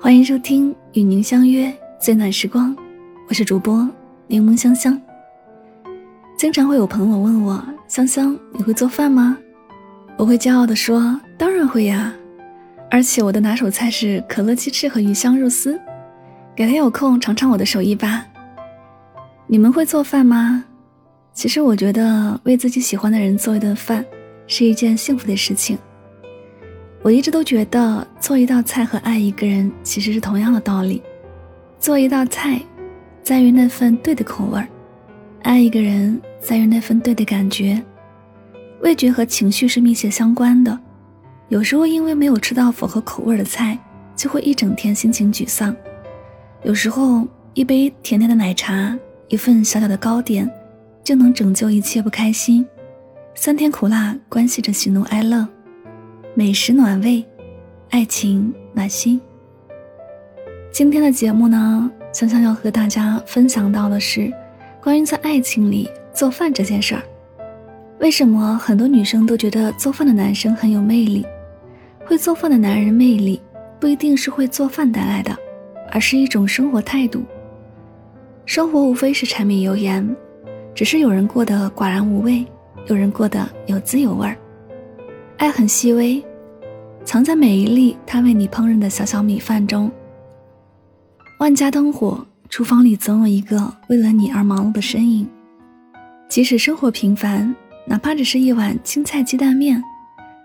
欢迎收听与您相约最暖时光，我是主播柠檬香香。经常会有朋友问我：“香香，你会做饭吗？”我会骄傲地说：“当然会呀，而且我的拿手菜是可乐鸡翅和鱼香肉丝，改天有空尝尝我的手艺吧。”你们会做饭吗？其实我觉得为自己喜欢的人做一顿饭是一件幸福的事情。我一直都觉得做一道菜和爱一个人其实是同样的道理。做一道菜，在于那份对的口味儿；爱一个人，在于那份对的感觉。味觉和情绪是密切相关的。有时候因为没有吃到符合口味的菜，就会一整天心情沮丧；有时候一杯甜甜的奶茶，一份小小的糕点。就能拯救一切不开心，酸甜苦辣关系着喜怒哀乐，美食暖胃，爱情暖心。今天的节目呢，香香要和大家分享到的是关于在爱情里做饭这件事儿。为什么很多女生都觉得做饭的男生很有魅力？会做饭的男人魅力不一定是会做饭带来的，而是一种生活态度。生活无非是柴米油盐。只是有人过得寡然无味，有人过得有滋有味儿。爱很细微，藏在每一粒他为你烹饪的小小米饭中。万家灯火，厨房里总有一个为了你而忙碌的身影。即使生活平凡，哪怕只是一碗青菜鸡蛋面，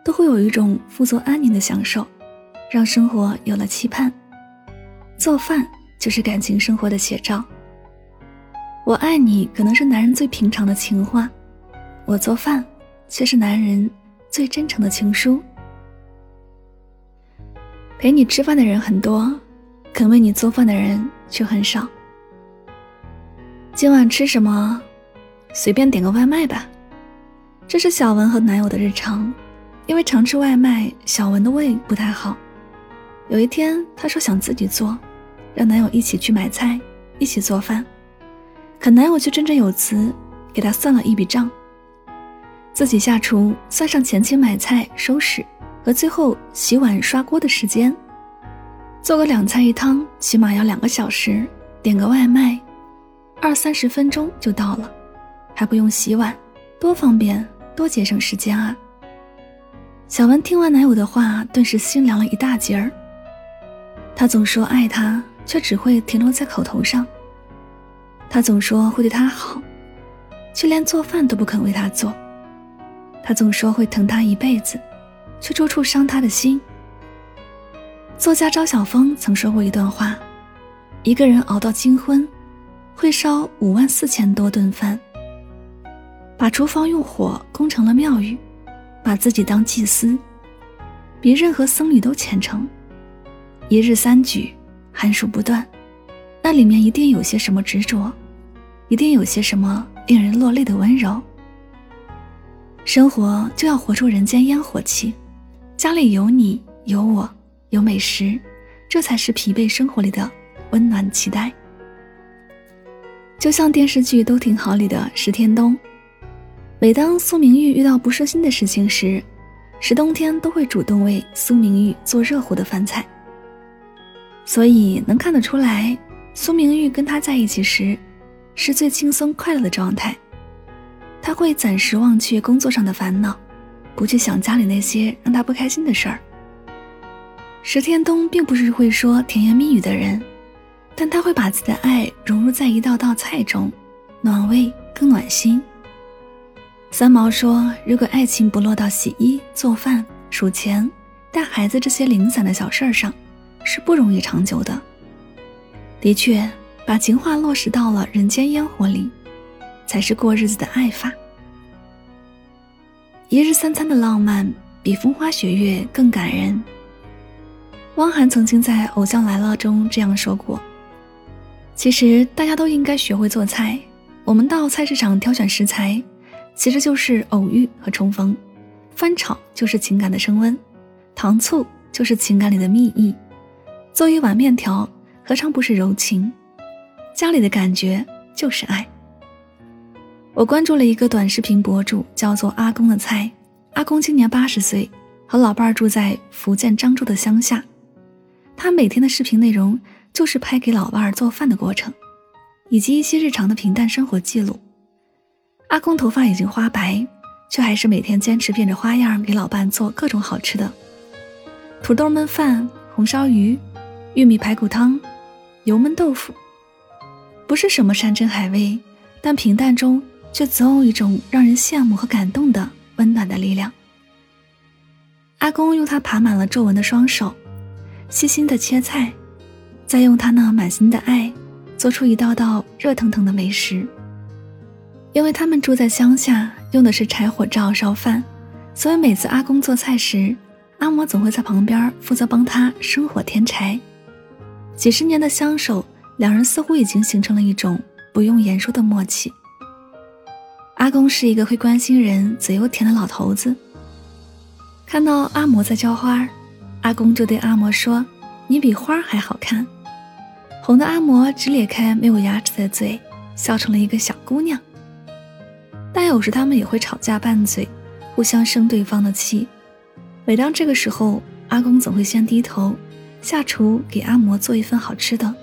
都会有一种富足安宁的享受，让生活有了期盼。做饭就是感情生活的写照。我爱你可能是男人最平常的情话，我做饭却是男人最真诚的情书。陪你吃饭的人很多，肯为你做饭的人却很少。今晚吃什么？随便点个外卖吧。这是小文和男友的日常，因为常吃外卖，小文的胃不太好。有一天，她说想自己做，让男友一起去买菜，一起做饭。可男友却振振有词，给她算了一笔账。自己下厨，算上前期买菜、收拾和最后洗碗、刷锅的时间，做个两菜一汤起码要两个小时，点个外卖，二三十分钟就到了，还不用洗碗，多方便，多节省时间啊！小文听完男友的话，顿时心凉了一大截儿。他总说爱他，却只会停留在口头上。他总说会对她好，却连做饭都不肯为她做。他总说会疼她一辈子，却处处伤她的心。作家张晓峰曾说过一段话：一个人熬到金婚，会烧五万四千多顿饭，把厨房用火攻成了庙宇，把自己当祭司，比任何僧侣都虔诚。一日三举，寒暑不断，那里面一定有些什么执着。一定有些什么令人落泪的温柔。生活就要活出人间烟火气，家里有你有我有美食，这才是疲惫生活里的温暖期待。就像电视剧《都挺好》里的石天东，每当苏明玉遇到不顺心的事情时，石冬天都会主动为苏明玉做热乎的饭菜。所以能看得出来，苏明玉跟他在一起时。是最轻松快乐的状态，他会暂时忘却工作上的烦恼，不去想家里那些让他不开心的事儿。石天东并不是会说甜言蜜语的人，但他会把自己的爱融入在一道道菜中，暖胃更暖心。三毛说：“如果爱情不落到洗衣、做饭、数钱、带孩子这些零散的小事儿上，是不容易长久的。”的确。把情话落实到了人间烟火里，才是过日子的爱法。一日三餐的浪漫比风花雪月更感人。汪涵曾经在《偶像来了》中这样说过：“其实大家都应该学会做菜。我们到菜市场挑选食材，其实就是偶遇和重逢；翻炒就是情感的升温；糖醋就是情感里的蜜意；做一碗面条，何尝不是柔情？”家里的感觉就是爱。我关注了一个短视频博主，叫做阿公的菜。阿公今年八十岁，和老伴儿住在福建漳州的乡下，他每天的视频内容就是拍给老伴儿做饭的过程，以及一些日常的平淡生活记录。阿公头发已经花白，却还是每天坚持变着花样给老伴做各种好吃的：土豆焖饭、红烧鱼、玉米排骨汤、油焖豆腐。不是什么山珍海味，但平淡中却总有一种让人羡慕和感动的温暖的力量。阿公用他爬满了皱纹的双手，细心的切菜，再用他那满心的爱，做出一道道热腾腾的美食。因为他们住在乡下，用的是柴火灶烧饭，所以每次阿公做菜时，阿嬷总会在旁边负责帮他生火添柴。几十年的相守。两人似乎已经形成了一种不用言说的默契。阿公是一个会关心人、嘴又甜的老头子。看到阿嬷在浇花，阿公就对阿嬷说：“你比花还好看。”哄得阿嬷直咧开没有牙齿的嘴，笑成了一个小姑娘。但有时他们也会吵架拌嘴，互相生对方的气。每当这个时候，阿公总会先低头下厨给阿嬷做一份好吃的。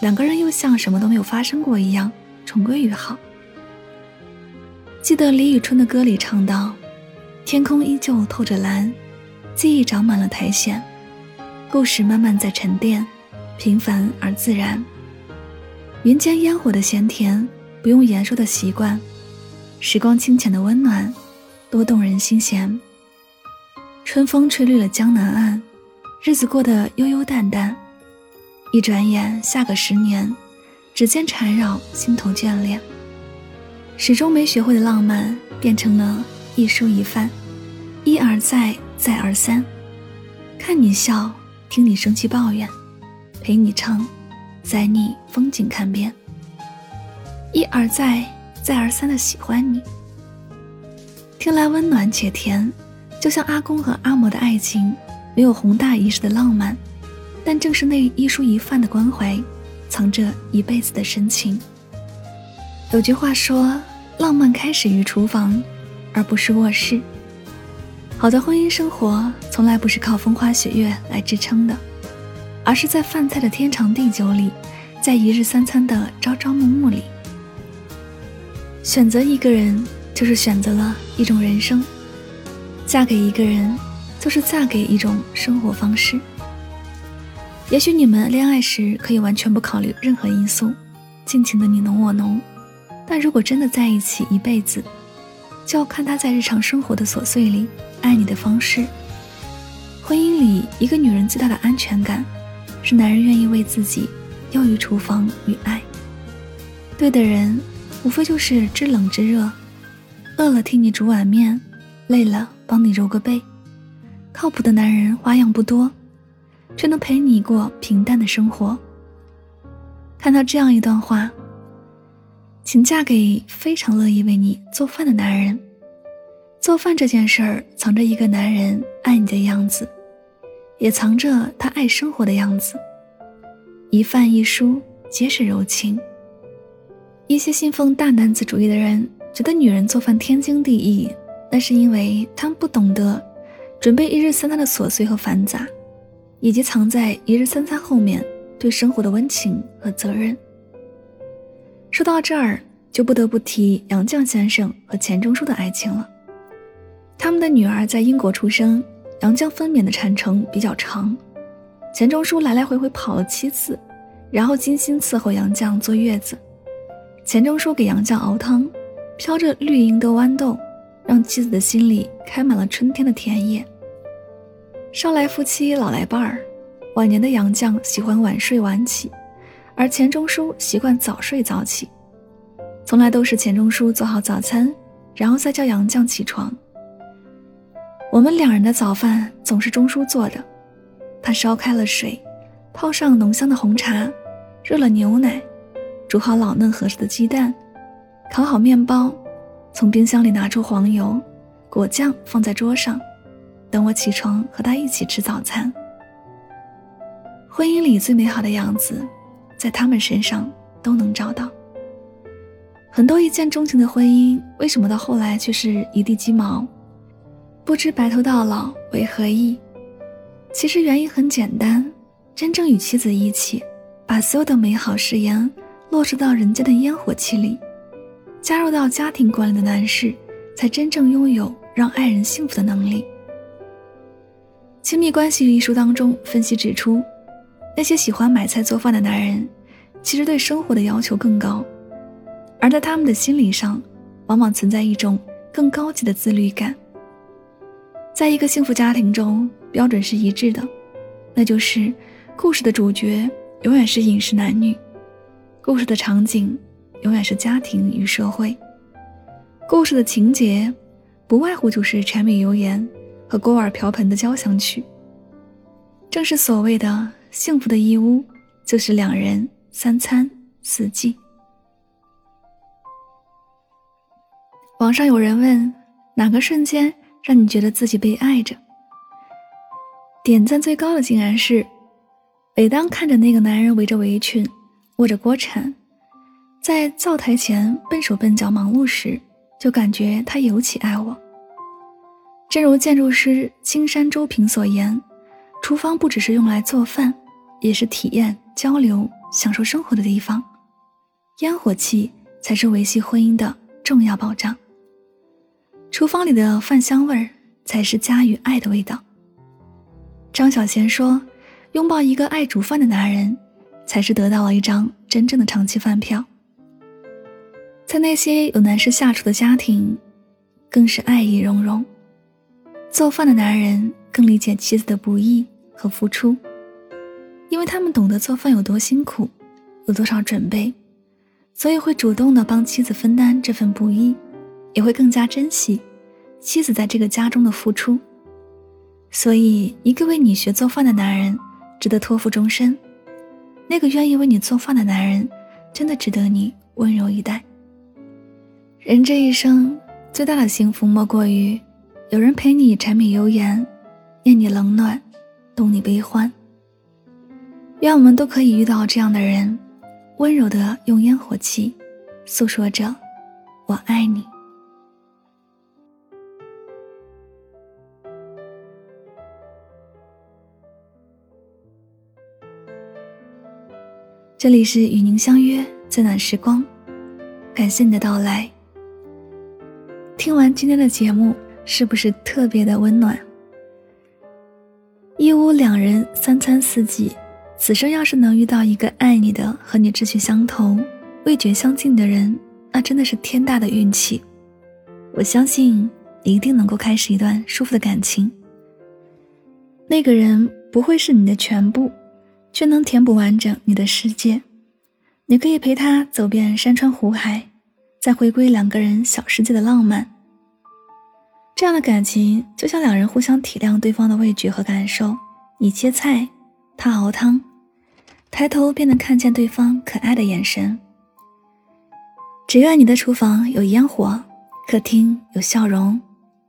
两个人又像什么都没有发生过一样，重归于好。记得李宇春的歌里唱道：“天空依旧透着蓝，记忆长满了苔藓，故事慢慢在沉淀，平凡而自然。云间烟火的咸甜，不用言说的习惯，时光清浅的温暖，多动人心弦。春风吹绿了江南岸，日子过得悠悠淡淡。”一转眼，下个十年，指尖缠绕，心头眷恋。始终没学会的浪漫，变成了一蔬一饭，一而再，再而三。看你笑，听你生气抱怨，陪你唱，在你风景看遍。一而再，再而三的喜欢你，听来温暖且甜，就像阿公和阿嬷的爱情，没有宏大仪式的浪漫。但正是那一蔬一饭的关怀，藏着一辈子的深情。有句话说：“浪漫开始于厨房，而不是卧室。”好的婚姻生活从来不是靠风花雪月来支撑的，而是在饭菜的天长地久里，在一日三餐的朝朝暮暮里。选择一个人，就是选择了一种人生；嫁给一个人，就是嫁给一种生活方式。也许你们恋爱时可以完全不考虑任何因素，尽情的你侬我侬，但如果真的在一起一辈子，就要看他在日常生活的琐碎里爱你的方式。婚姻里，一个女人最大的安全感，是男人愿意为自己囿于厨房与爱。对的人，无非就是知冷知热，饿了替你煮碗面，累了帮你揉个背。靠谱的男人花样不多。却能陪你过平淡的生活。看到这样一段话，请嫁给非常乐意为你做饭的男人。做饭这件事儿，藏着一个男人爱你的样子，也藏着他爱生活的样子。一饭一蔬，皆是柔情。一些信奉大男子主义的人，觉得女人做饭天经地义，那是因为他们不懂得准备一日三餐的琐碎和繁杂。以及藏在一日三餐后面对生活的温情和责任。说到这儿，就不得不提杨绛先生和钱钟书的爱情了。他们的女儿在英国出生，杨绛分娩的产程比较长，钱钟书来来回回跑了七次，然后精心伺候杨绛坐月子。钱钟书给杨绛熬汤，飘着绿荫的豌豆，让妻子的心里开满了春天的田野。少来夫妻老来伴儿，晚年的杨绛喜欢晚睡晚起，而钱钟书习惯早睡早起。从来都是钱钟书做好早餐，然后再叫杨绛起床。我们两人的早饭总是钟书做的，他烧开了水，泡上浓香的红茶，热了牛奶，煮好老嫩合适的鸡蛋，烤好面包，从冰箱里拿出黄油，果酱放在桌上。等我起床，和他一起吃早餐。婚姻里最美好的样子，在他们身上都能找到。很多一见钟情的婚姻，为什么到后来却是一地鸡毛？不知白头到老为何意？其实原因很简单，真正与妻子一起，把所有的美好誓言落实到人间的烟火气里，加入到家庭管理的男士，才真正拥有让爱人幸福的能力。《亲密关系》一书当中分析指出，那些喜欢买菜做饭的男人，其实对生活的要求更高，而在他们的心理上，往往存在一种更高级的自律感。在一个幸福家庭中，标准是一致的，那就是故事的主角永远是饮食男女，故事的场景永远是家庭与社会，故事的情节不外乎就是柴米油盐和锅碗瓢盆的交响曲。正是所谓的幸福的一屋，就是两人三餐四季。网上有人问，哪个瞬间？让你觉得自己被爱着。点赞最高的竟然是，每当看着那个男人围着围裙，握着锅铲，在灶台前笨手笨脚忙碌时，就感觉他尤其爱我。正如建筑师青山周平所言，厨房不只是用来做饭，也是体验、交流、享受生活的地方。烟火气才是维系婚姻的重要保障。厨房里的饭香味儿，才是家与爱的味道。张小娴说：“拥抱一个爱煮饭的男人，才是得到了一张真正的长期饭票。”在那些有男士下厨的家庭，更是爱意融融。做饭的男人更理解妻子的不易和付出，因为他们懂得做饭有多辛苦，有多少准备，所以会主动的帮妻子分担这份不易。也会更加珍惜妻子在这个家中的付出，所以一个为你学做饭的男人值得托付终身，那个愿意为你做饭的男人真的值得你温柔以待。人这一生最大的幸福莫过于有人陪你柴米油盐，念你冷暖，懂你悲欢。愿我们都可以遇到这样的人，温柔的用烟火气诉说着“我爱你”。这里是与您相约最暖时光，感谢你的到来。听完今天的节目，是不是特别的温暖？一屋两人，三餐四季，此生要是能遇到一个爱你的、和你志趣相同、味觉相近的人，那真的是天大的运气。我相信你一定能够开始一段舒服的感情。那个人不会是你的全部。却能填补完整你的世界，你可以陪他走遍山川湖海，再回归两个人小世界的浪漫。这样的感情就像两人互相体谅对方的味觉和感受，你切菜，他熬汤，抬头便能看见对方可爱的眼神。只愿你的厨房有烟火，客厅有笑容，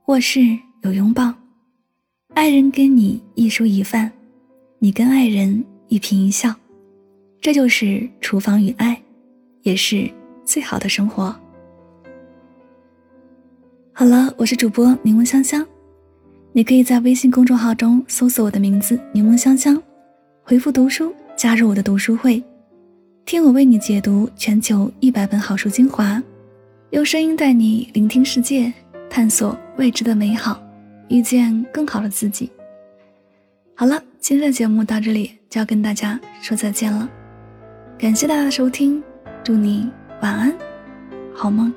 卧室有拥抱，爱人跟你一蔬一饭，你跟爱人。一颦一笑，这就是厨房与爱，也是最好的生活。好了，我是主播柠檬香香，你可以在微信公众号中搜索我的名字“柠檬香香”，回复“读书”加入我的读书会，听我为你解读全球一百本好书精华，用声音带你聆听世界，探索未知的美好，遇见更好的自己。好了，今天的节目到这里。就要跟大家说再见了，感谢大家的收听，祝你晚安，好梦。